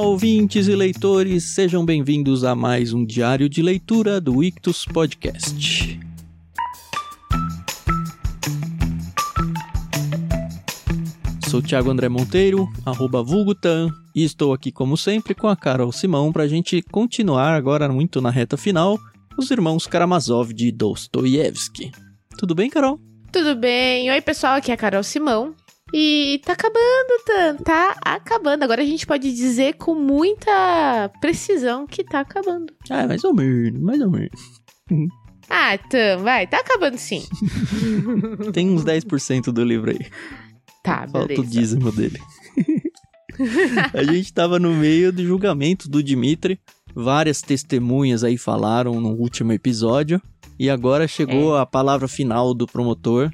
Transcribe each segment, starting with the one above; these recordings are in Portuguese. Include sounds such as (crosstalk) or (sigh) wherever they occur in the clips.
ouvintes e leitores, sejam bem-vindos a mais um diário de leitura do Ictus Podcast. Sou Thiago André Monteiro, arroba Vulgutan, e estou aqui como sempre com a Carol Simão para a gente continuar agora muito na reta final, os irmãos Karamazov de Dostoiévski. Tudo bem, Carol? Tudo bem? Oi, pessoal, aqui é a Carol Simão. E tá acabando, Tan, tá acabando. Agora a gente pode dizer com muita precisão que tá acabando. Ah, mais ou menos, mais ou menos. (laughs) Ah, Tan, vai, tá acabando sim. (laughs) Tem uns 10% do livro aí. Tá, Falta o beleza. dízimo dele. (laughs) a gente tava no meio do julgamento do Dimitri. Várias testemunhas aí falaram no último episódio. E agora chegou a palavra final do promotor,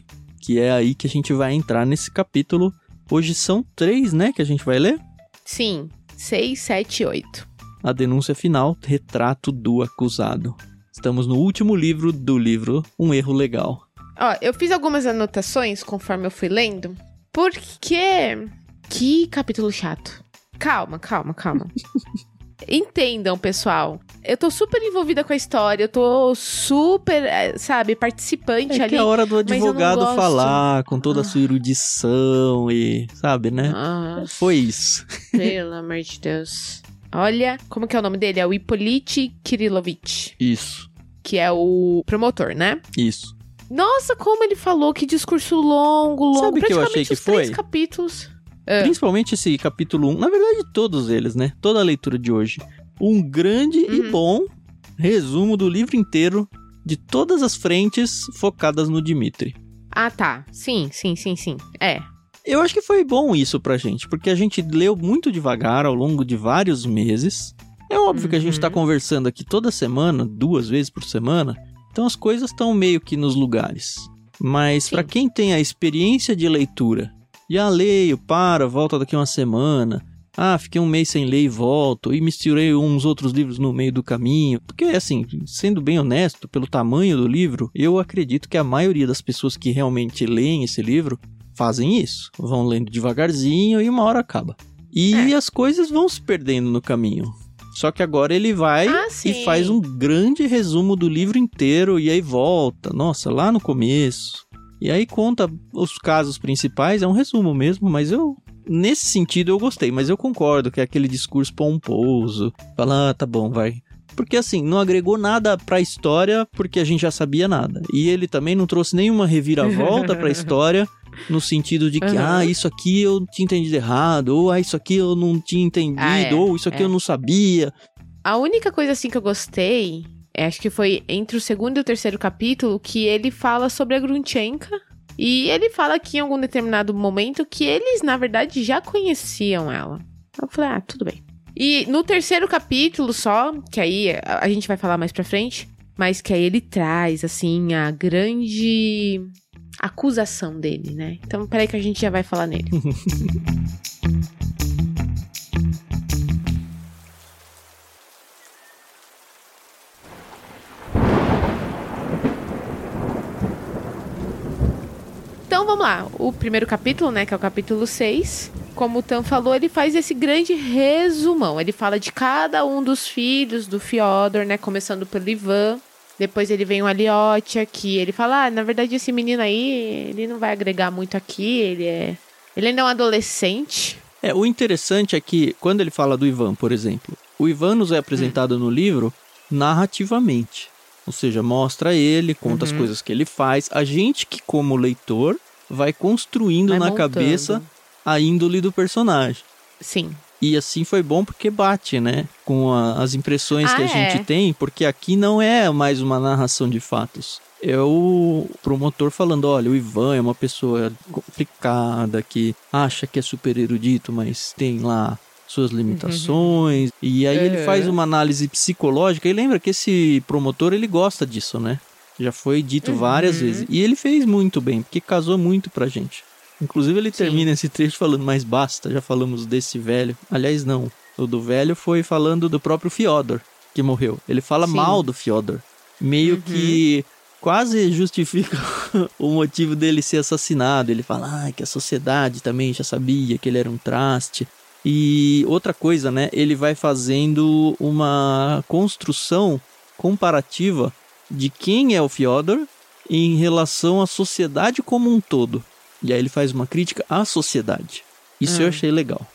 que é aí que a gente vai entrar nesse capítulo. Hoje são três, né, que a gente vai ler? Sim, 6, 7, 8. A denúncia final, retrato do acusado. Estamos no último livro do livro Um Erro Legal. Ó, eu fiz algumas anotações conforme eu fui lendo, porque. Que capítulo chato. Calma, calma, calma. (laughs) Entendam, pessoal. Eu tô super envolvida com a história, eu tô super, eh, sabe, participante É ali. que é a hora do advogado falar com toda a sua Ah. erudição e, sabe, né? Nossa, Foi isso. (laughs) Pelo amor de Deus. Olha, como que é o nome dele? É o Hippolyte Kirilovich, Isso, que é o promotor, né? isso. Nossa, como ele falou, que discurso longo, longo. Sabe o que eu achei que foi? capítulos. É. Principalmente esse capítulo 1, na verdade todos eles, né? Toda a leitura de hoje. Um grande e Uhum. bom resumo do livro inteiro de todas as frentes focadas no Dimitri. Ah, tá. Sim, sim, sim, sim. É. Eu acho que foi bom isso pra gente, porque a gente leu muito devagar ao longo de vários meses. É óbvio que a gente Uhum. tá conversando aqui toda semana, duas vezes por semana, então as coisas estão meio que nos lugares. Mas pra quem tem a experiência de leitura, já leio, para, volta daqui uma semana. Ah, fiquei um mês sem ler e volto, e misturei uns outros livros no meio do caminho. Porque, assim, sendo bem honesto, pelo tamanho do livro, eu acredito que a maioria das pessoas que realmente leem esse livro fazem isso. Vão lendo devagarzinho e uma hora acaba. E É. as coisas vão se perdendo no caminho. Só que agora ele vai Ah, e faz um grande resumo do livro inteiro e aí volta. Nossa, lá no começo. E aí conta os casos principais, é um resumo mesmo, mas eu. Nesse sentido eu gostei, mas eu concordo que é aquele discurso pomposo. Fala, ah, tá bom, vai. Porque assim, não agregou nada pra história porque a gente já sabia nada. E ele também não trouxe nenhuma reviravolta pra (laughs) história no sentido de que, Uhum. ah, isso aqui eu tinha entendido errado, ou ah, isso aqui eu não tinha entendido, Ah, é, ou isso aqui é. eu não sabia. A única coisa assim que eu gostei, acho que foi entre o segundo e o terceiro capítulo, que ele fala sobre a Grunchenka. E ele fala que em algum determinado momento que eles, na verdade, já conheciam ela. Eu falei, ah, tudo bem. E no terceiro capítulo só, que aí a gente vai falar mais pra frente, mas que aí ele traz, assim, a grande acusação dele, né? Então, peraí que a gente já vai falar nele. (laughs) lá. O primeiro capítulo, né, que é o capítulo 6, como o Tan falou, ele faz esse grande resumão. Ele fala de cada um dos filhos do Fyodor, né, começando pelo Ivan. Depois ele vem o Aliotia, que ele fala, ah, na verdade esse menino aí, ele não vai agregar muito aqui, ele é... Ele ainda é um adolescente. É, o interessante é que quando ele fala do Ivan, por exemplo, o Ivan nos é apresentado no livro narrativamente. Ou seja, mostra ele, conta as Uhum. coisas que ele faz. A gente que, como leitor, vai construindo Vai na montando. cabeça a índole do personagem. Sim. E assim foi bom porque bate, né? Com a- as impressões que a Ah, é. gente tem, porque aqui não é mais uma narração de fatos. É o promotor falando: olha, o Ivan é uma pessoa complicada que acha que é super erudito, mas tem lá suas limitações. E aí ele Uhum. faz uma análise psicológica. E lembra que esse promotor ele gosta disso, né? Já foi dito várias Uhum. vezes. E ele fez muito bem, porque casou muito pra gente. Inclusive ele Sim. termina esse trecho falando, mas basta, já falamos desse velho. Aliás, não. O do velho foi falando do próprio Fyodor, que morreu. Ele fala Sim. mal do Fyodor. Meio Uhum. que quase justifica (laughs) o motivo dele ser assassinado. Ele fala ah, que a sociedade também já sabia que ele era um traste. E outra coisa, né? Ele vai fazendo uma construção comparativa de quem é o Fyodor em relação à sociedade como um todo. E aí ele faz uma crítica à sociedade. Isso eu Hum. achei legal.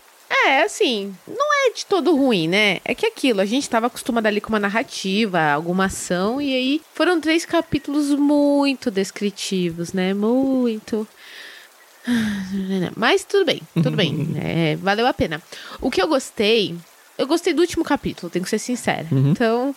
É, assim, não é de todo ruim, né? É que aquilo, a gente tava acostumado ali com uma narrativa, alguma ação, e aí foram três capítulos muito descritivos, né? Muito. (sighs) Mas tudo bem, tudo bem. (laughs) É, valeu a pena. O que eu gostei, eu gostei do último capítulo, tenho que ser sincera. Uhum. Então.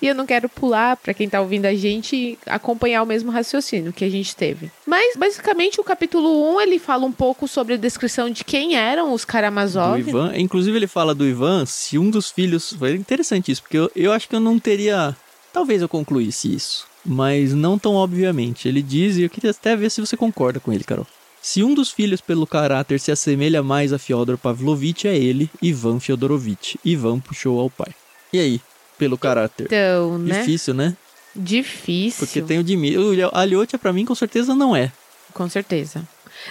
E eu não quero pular pra quem tá ouvindo a gente acompanhar o mesmo raciocínio que a gente teve. Mas basicamente o capítulo 1 ele fala um pouco sobre a descrição de quem eram os Karamazov. Ivan. Inclusive, ele fala do Ivan se um dos filhos. Foi interessante isso, porque eu, eu acho que eu não teria. Talvez eu concluísse isso. Mas não tão obviamente. Ele diz, e eu queria até ver se você concorda com ele, Carol. Se um dos filhos pelo caráter se assemelha mais a Fyodor Pavlovich, é ele, Ivan Fyodorovich. Ivan puxou ao pai. E aí, pelo caráter? Então, né? Difícil, né? Difícil. Porque tem o Dmitry. O Aliotia, pra mim, com certeza não é. Com certeza.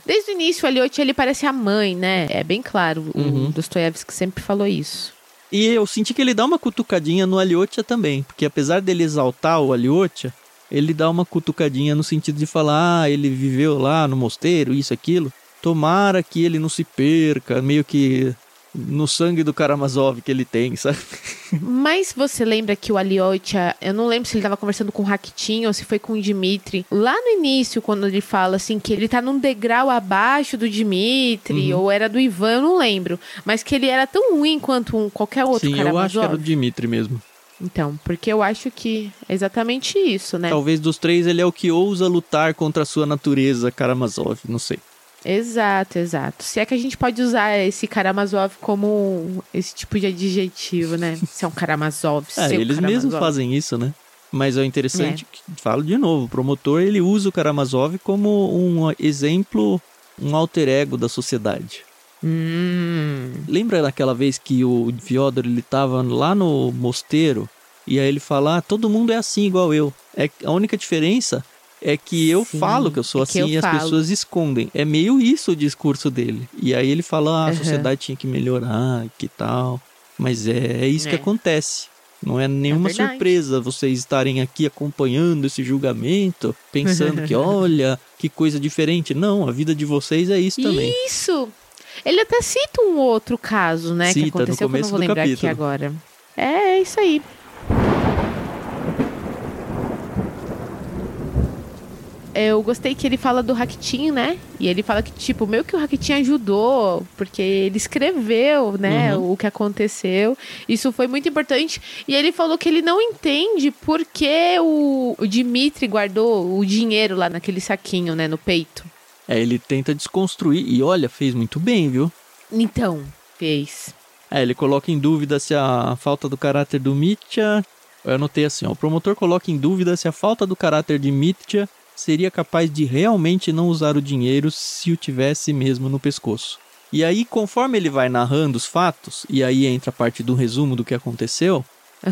Desde o início, o Eliot, ele parece a mãe, né? É bem claro. Uhum. O Dostoiévski sempre falou isso. E eu senti que ele dá uma cutucadinha no Aliotia também, porque apesar dele exaltar o Aliotia, ele dá uma cutucadinha no sentido de falar, ah, ele viveu lá no mosteiro, isso, aquilo. Tomara que ele não se perca, meio que no sangue do Karamazov que ele tem, sabe? Mas você lembra que o Aliotia, eu não lembro se ele tava conversando com o Rakitin ou se foi com o Dimitri, lá no início, quando ele fala assim que ele tá num degrau abaixo do Dimitri, Uhum. ou era do Ivan, eu não lembro. Mas que ele era tão ruim quanto um, qualquer outro Sim, eu acho que Karamazov. era o Dmitry mesmo. Então, porque eu acho que é exatamente isso, né? Talvez dos três ele é o que ousa lutar contra a sua natureza, Karamazov, não sei. Exato, exato. Se é que a gente pode usar esse Karamazov como esse tipo de adjetivo, né? (laughs) Se é um Karamazov, É, seu eles Karamazov. mesmos fazem isso, né? Mas é interessante, que, falo de novo, o promotor ele usa o Karamazov como um exemplo, um alter ego da sociedade. Hum, Lembra daquela vez que o Fyodor ele tava lá no mosteiro e aí ele fala: ah, todo mundo é assim igual eu. É a única diferença é que eu Sim, falo que eu sou é que assim eu e as falo." pessoas escondem. É meio isso o discurso dele. E aí ele fala: ah, a sociedade tinha que melhorar, que tal. Mas é, é isso que É. acontece. Não é nenhuma verdade. surpresa vocês estarem aqui acompanhando esse julgamento, pensando que, (laughs) olha, que coisa diferente. Não, a vida de vocês é isso também. Isso! Ele até cita um outro caso, né? que Cita, no aconteceu que eu não começo vou do lembrar aqui capítulo. agora. É, é isso aí. Eu gostei que ele fala do Rakitin, né? E ele fala que, tipo, meio que o Rakitin ajudou, porque ele escreveu, né, Uhum. o que aconteceu. Isso foi muito importante. E ele falou que ele não entende por que o, o Dimitri guardou o dinheiro lá naquele saquinho, né, no peito. É, ele tenta desconstruir e olha, fez muito bem, viu? Então, fez. É, ele coloca em dúvida se a falta do caráter do Mitya. Eu anotei assim, ó, o promotor coloca em dúvida se a falta do caráter de Mitya seria capaz de realmente não usar o dinheiro se o tivesse mesmo no pescoço. E aí, conforme ele vai narrando os fatos, e aí entra a parte do resumo do que aconteceu,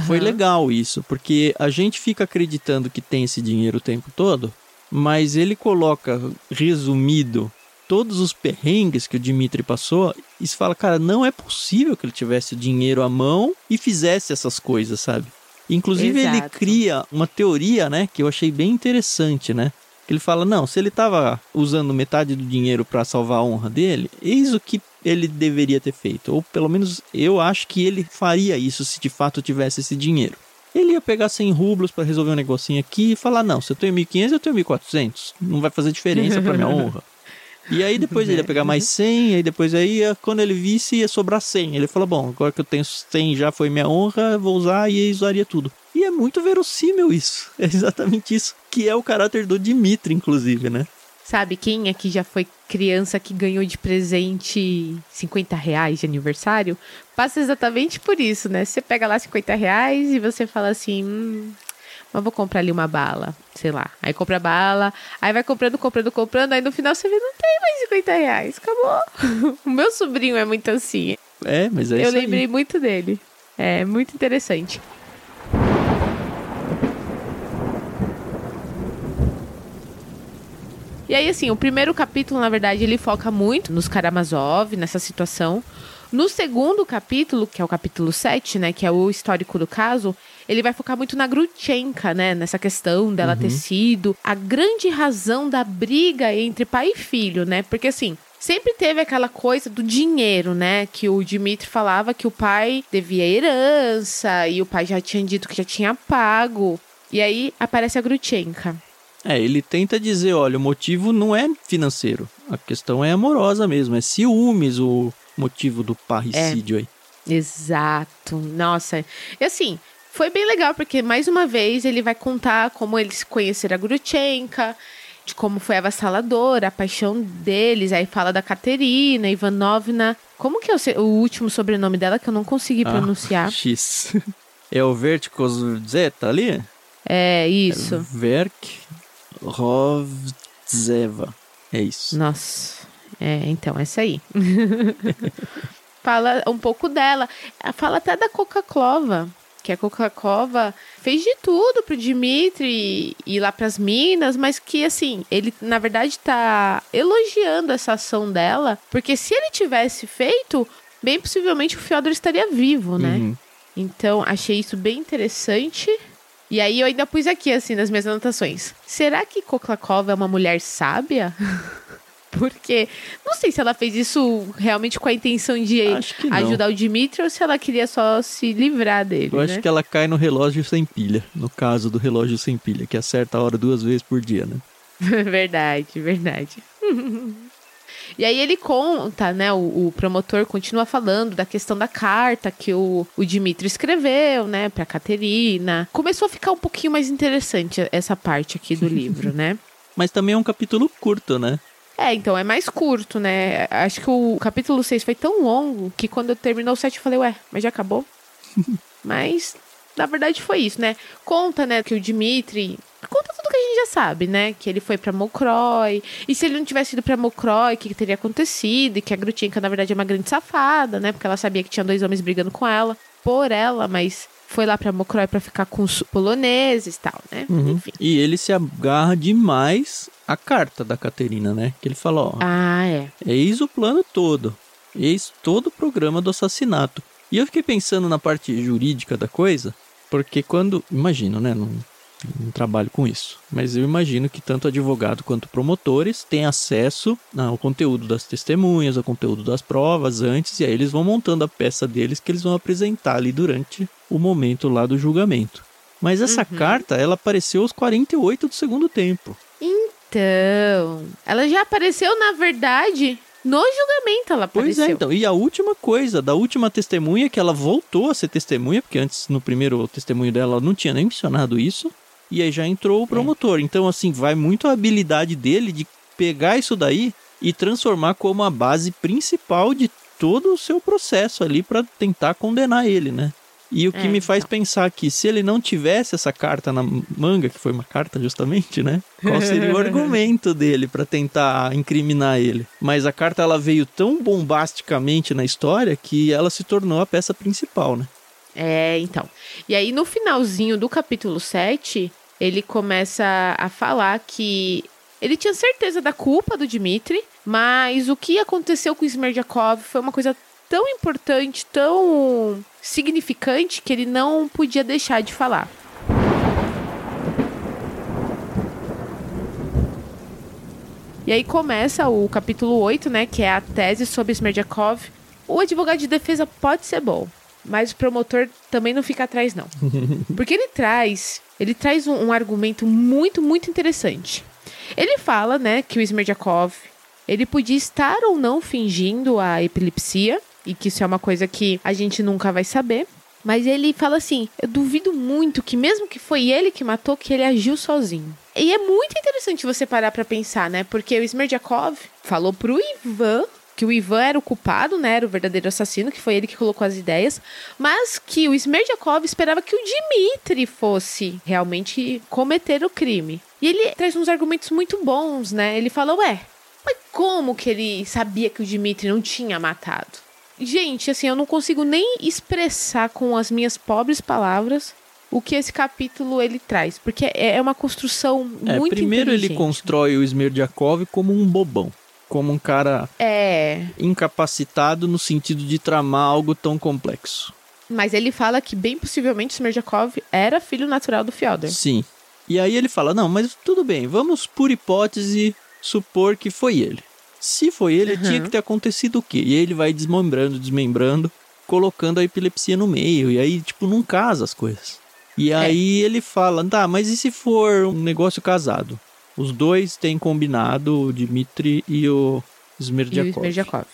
foi Aham. legal isso, porque a gente fica acreditando que tem esse dinheiro o tempo todo, mas ele coloca resumido todos os perrengues que o Dimitri passou e se fala, cara, não é possível que ele tivesse o dinheiro à mão e fizesse essas coisas, sabe? Inclusive ele Exato. cria uma teoria, né, que eu achei bem interessante, né? Que ele fala, não, se ele tava usando metade do dinheiro para salvar a honra dele, eis o que ele deveria ter feito. Ou pelo menos eu acho que ele faria isso se de fato tivesse esse dinheiro. Ele ia pegar 100 rublos para resolver um negocinho aqui e falar: Não, se eu tenho 1.500, eu tenho 1.400. Não vai fazer diferença para minha (laughs) honra. E aí depois ele ia pegar mais 100, aí depois aí ia- quando ele visse ia sobrar 100. Ele falou: Bom, agora que eu tenho 100 já foi minha honra, vou usar e usaria tudo. E é muito verossímil isso. (laughs) É exatamente isso. Que é o caráter do Dimitri, inclusive, né? Sabe quem aqui já foi criança que ganhou de presente 50 reais de aniversário? Passa exatamente por isso, né? Você pega lá 50 reais e você fala assim. Hum, mas vou comprar ali uma bala, sei lá. Aí compra a bala, aí vai comprando, comprando, comprando, aí no final você vê, não tem mais 50 reais, acabou. (laughs) o meu sobrinho é muito assim. É, mas é Eu isso aí. lembrei muito dele. É muito interessante. E aí, assim, o primeiro capítulo, na verdade, ele foca muito nos Karamazov, nessa situação. No segundo capítulo, que é o capítulo 7, né, que é o histórico do caso, ele vai focar muito na Grutchenka, né, nessa questão dela uhum. ter sido a grande razão da briga entre pai e filho, né? Porque assim, sempre teve aquela coisa do dinheiro, né? Que o Dmitry falava que o pai devia herança e o pai já tinha dito que já tinha pago. E aí aparece a Grutchenka. É, ele tenta dizer, olha, o motivo não é financeiro, a questão é amorosa mesmo, é ciúmes o motivo do parricídio é. aí. Exato. Nossa. E assim, foi bem legal, porque mais uma vez ele vai contar como eles conheceram a Grutchenka, de como foi avassaladora, a paixão deles. Aí fala da Katerina, Ivanovna. Como que é o, o último sobrenome dela que eu não consegui ah, pronunciar? X. (laughs) É o Verticos Zeta ali? É, isso. É Verk Rovzeva. É isso. Nossa. É, então, essa aí. (laughs) fala um pouco dela. Fala até da Coca-Clova. Que a Coca-Cola fez de tudo pro Dimitri ir lá pras minas, mas que assim, ele na verdade tá elogiando essa ação dela, porque se ele tivesse feito, bem possivelmente o Fyodor estaria vivo, né? Uhum. Então, achei isso bem interessante. E aí eu ainda pus aqui, assim, nas minhas anotações. Será que Koklakova é uma mulher sábia? (laughs) Porque não sei se ela fez isso realmente com a intenção de ajudar o Dimitri ou se ela queria só se livrar dele. Eu né? acho que ela cai no relógio sem pilha. No caso do relógio sem pilha, que acerta a hora duas vezes por dia, né? (laughs) verdade, verdade. E aí ele conta, né? O, o, promotor continua falando da questão da carta que o, o Dimitri escreveu, né, pra Caterina. Começou a ficar um pouquinho mais interessante essa parte aqui do (laughs) livro, né? Mas também é um capítulo curto, né? É, então é mais curto, né? Acho que o capítulo 6 foi tão longo que quando terminou o 7 eu falei, ué, mas já acabou? (laughs) mas na verdade foi isso, né? Conta, né, que o Dimitri conta tudo que a gente já sabe, né? Que ele foi para Mokroy. E se ele não tivesse ido para Mokroy, o que, que, teria acontecido? E que a Grutienka, na verdade, é uma grande safada, né? Porque ela sabia que tinha dois homens brigando com ela, por ela, mas foi lá pra Mokroy para ficar com os poloneses e tal, né? Uhum. Enfim. E ele se agarra demais à carta da Caterina, né? Que ele fala, ó. Ah, é. Eis o plano todo. Eis todo o programa do assassinato. E eu fiquei pensando na parte jurídica da coisa, porque quando. Imagino, né? Não, não trabalho com isso. Mas eu imagino que tanto advogado quanto promotores têm acesso ao conteúdo das testemunhas, ao conteúdo das provas antes, e aí eles vão montando a peça deles que eles vão apresentar ali durante o momento lá do julgamento. Mas essa uhum. carta, ela apareceu aos 48 do segundo tempo. Então, ela já apareceu, na verdade, no julgamento ela apareceu. Pois é, então. E a última coisa, da última testemunha, que ela voltou a ser testemunha, porque antes, no primeiro testemunho dela, ela não tinha nem mencionado isso. E aí já entrou o promotor. É. Então, assim, vai muito a habilidade dele de pegar isso daí e transformar como a base principal de todo o seu processo ali para tentar condenar ele, né? E o que é, me faz então. pensar que se ele não tivesse essa carta na manga, que foi uma carta justamente, né? Qual seria o (laughs) argumento dele para tentar incriminar ele? Mas a carta ela veio tão bombasticamente na história que ela se tornou a peça principal, né? É, então. E aí no finalzinho do capítulo 7, ele começa a falar que ele tinha certeza da culpa do Dmitri, mas o que aconteceu com o Smerdyakov foi uma coisa tão importante, tão significante, que ele não podia deixar de falar. E aí começa o capítulo 8, né, que é a tese sobre Smerdyakov. O advogado de defesa pode ser bom, mas o promotor também não fica atrás não. (laughs) Porque ele traz ele traz um, um argumento muito, muito interessante. Ele fala, né, que o Smerdyakov, ele podia estar ou não fingindo a epilepsia, e que isso é uma coisa que a gente nunca vai saber. Mas ele fala assim: eu duvido muito que, mesmo que foi ele que matou, que ele agiu sozinho. E é muito interessante você parar para pensar, né? Porque o Smerdyakov falou pro Ivan que o Ivan era o culpado, né? Era o verdadeiro assassino, que foi ele que colocou as ideias, mas que o Smerdyakov esperava que o Dmitri fosse realmente cometer o crime. E ele traz uns argumentos muito bons, né? Ele fala, ué, mas como que ele sabia que o Dmitri não tinha matado? Gente, assim, eu não consigo nem expressar com as minhas pobres palavras o que esse capítulo ele traz, porque é é uma construção É, muito primeiro ele constrói o Smerdiakov como um bobão. Como um cara É, incapacitado no sentido de tramar algo tão complexo. mas ele fala que bem possivelmente Smerjakov era filho natural do Fyodor. Sim. E aí ele fala: não, mas tudo bem, vamos por hipótese supor que foi ele. Se foi ele, Uhum. tinha que ter acontecido o quê? E aí ele vai desmembrando, desmembrando, colocando a epilepsia no meio. E aí, tipo, não casa as coisas. E aí ele fala: tá, mas e se for um negócio casado? Os dois têm combinado, o Dmitri e o E o Smerdiakov.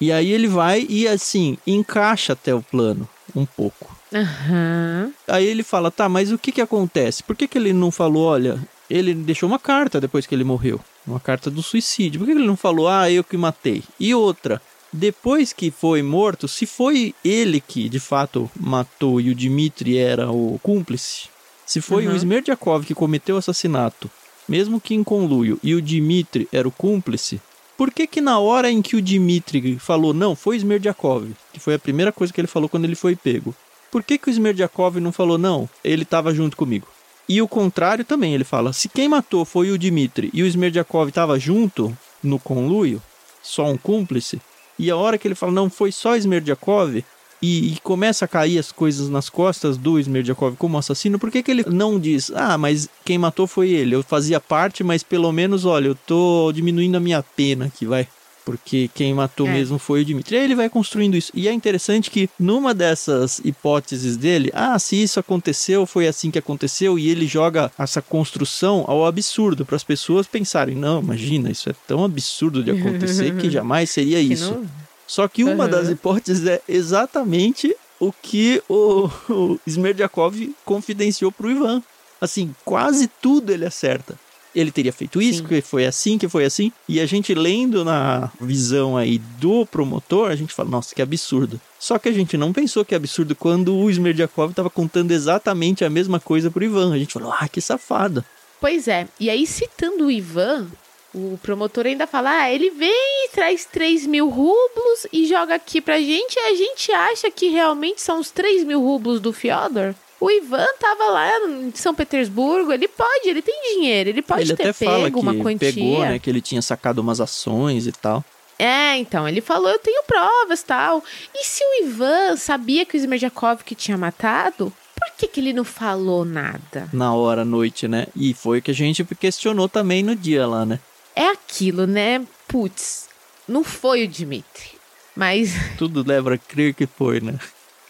E aí ele vai e assim, encaixa até o plano um pouco. Aham. Aí ele fala, tá, mas o que que acontece? Por que que ele não falou, olha, ele deixou uma carta depois que ele morreu, uma carta do suicídio. Por que ele não falou, ah, eu que matei? E outra, depois que foi morto, se foi ele que de fato matou e o Dmitri era o cúmplice, se foi o Uhum. Smerdiakov que cometeu o assassinato, mesmo que em conluio, e o Dmitri era o cúmplice, por que que na hora em que o Dmitri falou, não, foi Smerdiakov, que foi a primeira coisa que ele falou quando ele foi pego, por que, que o Smerdiakov não falou, não, ele estava junto comigo? E o contrário também, ele fala, se quem matou foi o Dmitri e o Smerdiakov estava junto no conluio, só um cúmplice, e a hora que ele fala, não, foi só Smerdiakov, e, e começa a cair as coisas nas costas do Smerdiakov como assassino, por que, que ele não diz, ah, mas quem matou foi ele, eu fazia parte, mas pelo menos, olha, eu tô diminuindo a minha pena aqui, vai. Porque quem matou É. mesmo foi o Dmitry. E aí ele vai construindo isso. E é interessante que numa dessas hipóteses dele, ah, se isso aconteceu, foi assim que aconteceu, e ele joga essa construção ao absurdo para as pessoas pensarem: não, imagina, isso é tão absurdo de acontecer que (laughs) jamais seria Que isso. não- Só que uma Aham. das hipóteses é exatamente o que o, (laughs) o Smerdiakov confidenciou pro Ivan. Assim, quase tudo ele acerta. Ele teria feito isso, Sim. que foi assim, que foi assim. E a gente lendo na visão aí do promotor, a gente fala, nossa, que absurdo. Só que a gente não pensou que é absurdo quando o Smerdiakov estava contando exatamente a mesma coisa pro Ivan. A gente falou, ah, que safado. Pois é. E aí, citando o Ivan, o promotor ainda fala: ah, ele vem e traz 3 mil rublos e joga aqui pra gente e a gente acha que realmente são os 3 mil rublos do Fyodor. O Ivan tava lá em São Petersburgo, ele pode, ele tem dinheiro, ele pode ele ter até fala pego uma que quantia. pegou, né, que ele tinha sacado umas ações e tal. É, então, ele falou, eu tenho provas, tal. E se o Ivan sabia que o Smerjakov que tinha matado, por que que ele não falou nada? na hora, à noite, né? E foi o que a gente questionou também no dia lá, né? É aquilo, né? Putz, não foi o Dmitri. Mas Tudo leva a crer que foi, né?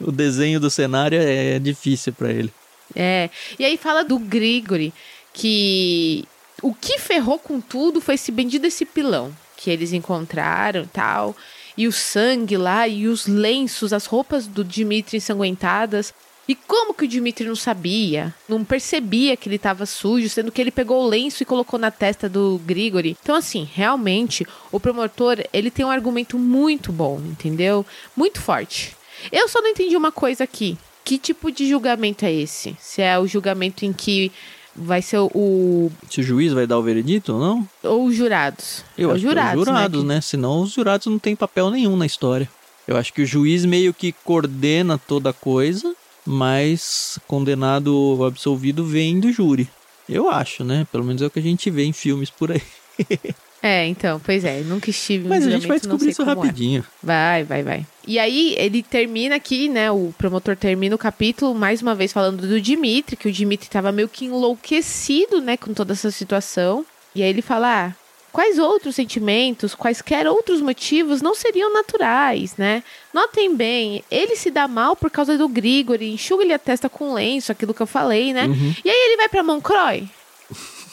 O desenho do cenário é difícil pra ele. é. E aí fala do Grigori, que o que ferrou com tudo foi esse bendito esse pilão que eles encontraram tal. E o sangue lá, e os lenços, as roupas do Dmitri ensanguentadas. E como que o Dmitri não sabia? Não percebia que ele estava sujo, sendo que ele pegou o lenço e colocou na testa do Grigori. Então, assim, realmente, o promotor, ele tem um argumento muito bom, entendeu? Muito forte. Eu só não entendi uma coisa aqui. Que tipo de julgamento é esse? Se é o julgamento em que vai ser o... Se o juiz vai dar o veredito ou não? Ou os jurados? Eu É acho que é os jurados, que- né? Senão os jurados não têm papel nenhum na história. Eu acho que o juiz meio que coordena toda a coisa, mas condenado ou absolvido vem do júri. Eu acho, né? Pelo menos é o que a gente vê em filmes por aí. (laughs) É, então, pois é, nunca estive Mas a gente vai descobrir isso é. rapidinho. Vai, vai, vai. E aí, ele termina aqui, né? O promotor termina o capítulo, mais uma vez falando do Dimitri, que o Dimitri tava meio que enlouquecido, né, com toda essa situação. E aí ele fala: ah, quais outros sentimentos, quaisquer outros motivos não seriam naturais, né? Notem bem, ele se dá mal por causa do Grigori, enxuga-lhe a testa com lenço, aquilo que eu falei, né? Uhum. E aí ele vai pra Moncroy.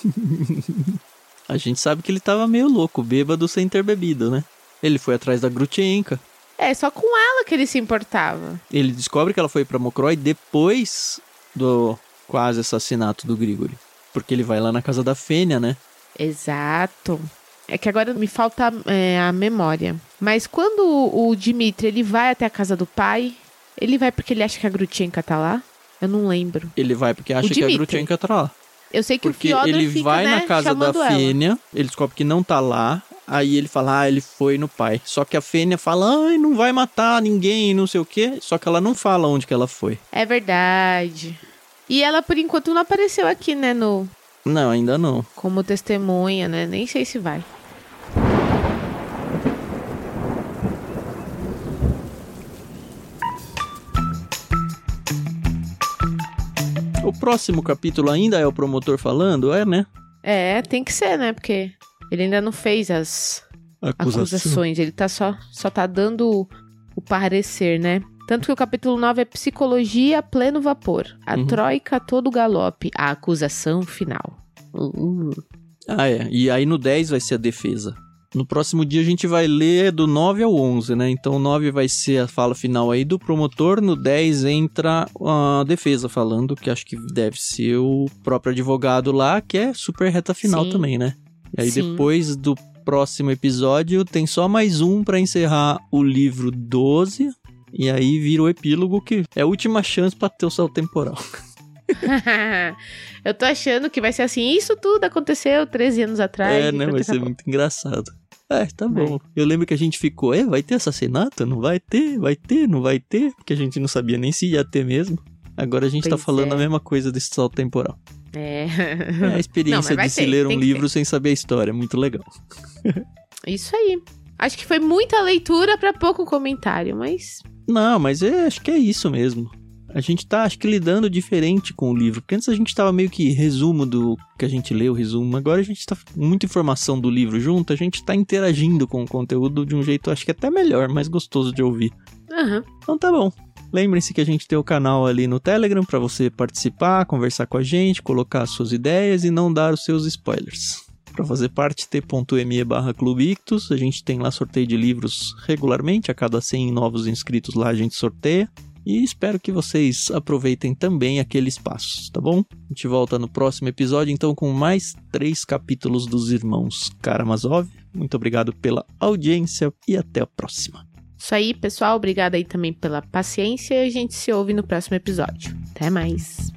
(laughs) A gente sabe que ele tava meio louco, bêbado sem ter bebido, né? Ele foi atrás da Grutchenka. É, só com ela que ele se importava. Ele descobre que ela foi pra Mokroy depois do quase assassinato do Grigori. Porque ele vai lá na casa da Fênia, né? Exato. É que agora me falta é, a memória. Mas quando o, Dimitri ele vai até a casa do pai, ele vai porque ele acha que a Grutchenka tá lá? Eu não lembro. Ele vai porque acha que a. Grutchenka tá lá. Eu sei que Porque o Fyodor ele fica, vai né, na casa da chamando ela. Fênia, ele descobre que não tá lá. Aí ele fala, ah, ele foi no pai. Só que a Fênia fala, ai, não vai matar ninguém, não sei o quê. Só que ela não fala onde que ela foi. É verdade. E ela, por enquanto, não apareceu aqui, né, no... Não, ainda não. Como testemunha, né? Nem sei se vai. O próximo capítulo ainda é o promotor falando? É, né? É, tem que ser, né? Porque ele ainda não fez as Acusação. acusações. Ele tá só, só tá dando o parecer, né? Tanto que o capítulo 9 é Psicologia pleno vapor. A Uhum. Troika todo galope. A acusação final. Uh, Ah, é. E aí no 10 vai ser a defesa. No próximo dia a gente vai ler do 9 ao 11, né? Então o 9 vai ser a fala final aí do promotor, no 10 entra a defesa falando, que acho que deve ser o próprio advogado lá, que é super reta final Sim. também, né? E aí Sim. depois do próximo episódio tem só mais um pra encerrar o livro 12, e aí vira o epílogo que é a última chance pra ter o salto temporal. (laughs) (laughs) Eu tô achando que vai ser assim. Isso tudo aconteceu 13 anos atrás. É, né? Vai ser muito engraçado. É, tá Vai. bom. Eu lembro que a gente ficou, é, vai ter assassinato? Não vai ter? Vai ter? Não vai ter? Porque a gente não sabia nem se ia ter mesmo. Agora a gente tá Pois falando é. a mesma coisa desse salto temporal. É. É a (laughs) experiência vai de se ter, ler um livro sem saber a história. Muito legal. (laughs) Isso aí. Acho que foi muita leitura pra pouco comentário, mas. Não, mas é, acho que é isso mesmo. A gente tá, acho que, lidando diferente com o livro. Porque antes a gente tava meio que resumo do que a gente leu, resumo. Agora a gente tá com muita informação do livro junto. A gente tá interagindo com o conteúdo de um jeito, acho que até melhor, mais gostoso de ouvir. Aham. Então tá bom. Lembrem-se que a gente tem o canal ali no Telegram para você participar, conversar com a gente, colocar as suas ideias e não dar os seus spoilers. Para fazer parte, t.me barra Clube Ictus. A gente tem lá sorteio de livros regularmente. A cada 100 novos inscritos lá a gente sorteia. E espero que vocês aproveitem também aquele espaço, tá bom? A gente volta no próximo episódio, então, com mais três capítulos dos Irmãos Karamazov. Muito obrigado pela audiência e até a próxima. Isso aí, pessoal. Obrigada aí também pela paciência. A gente se ouve no próximo episódio. Até mais.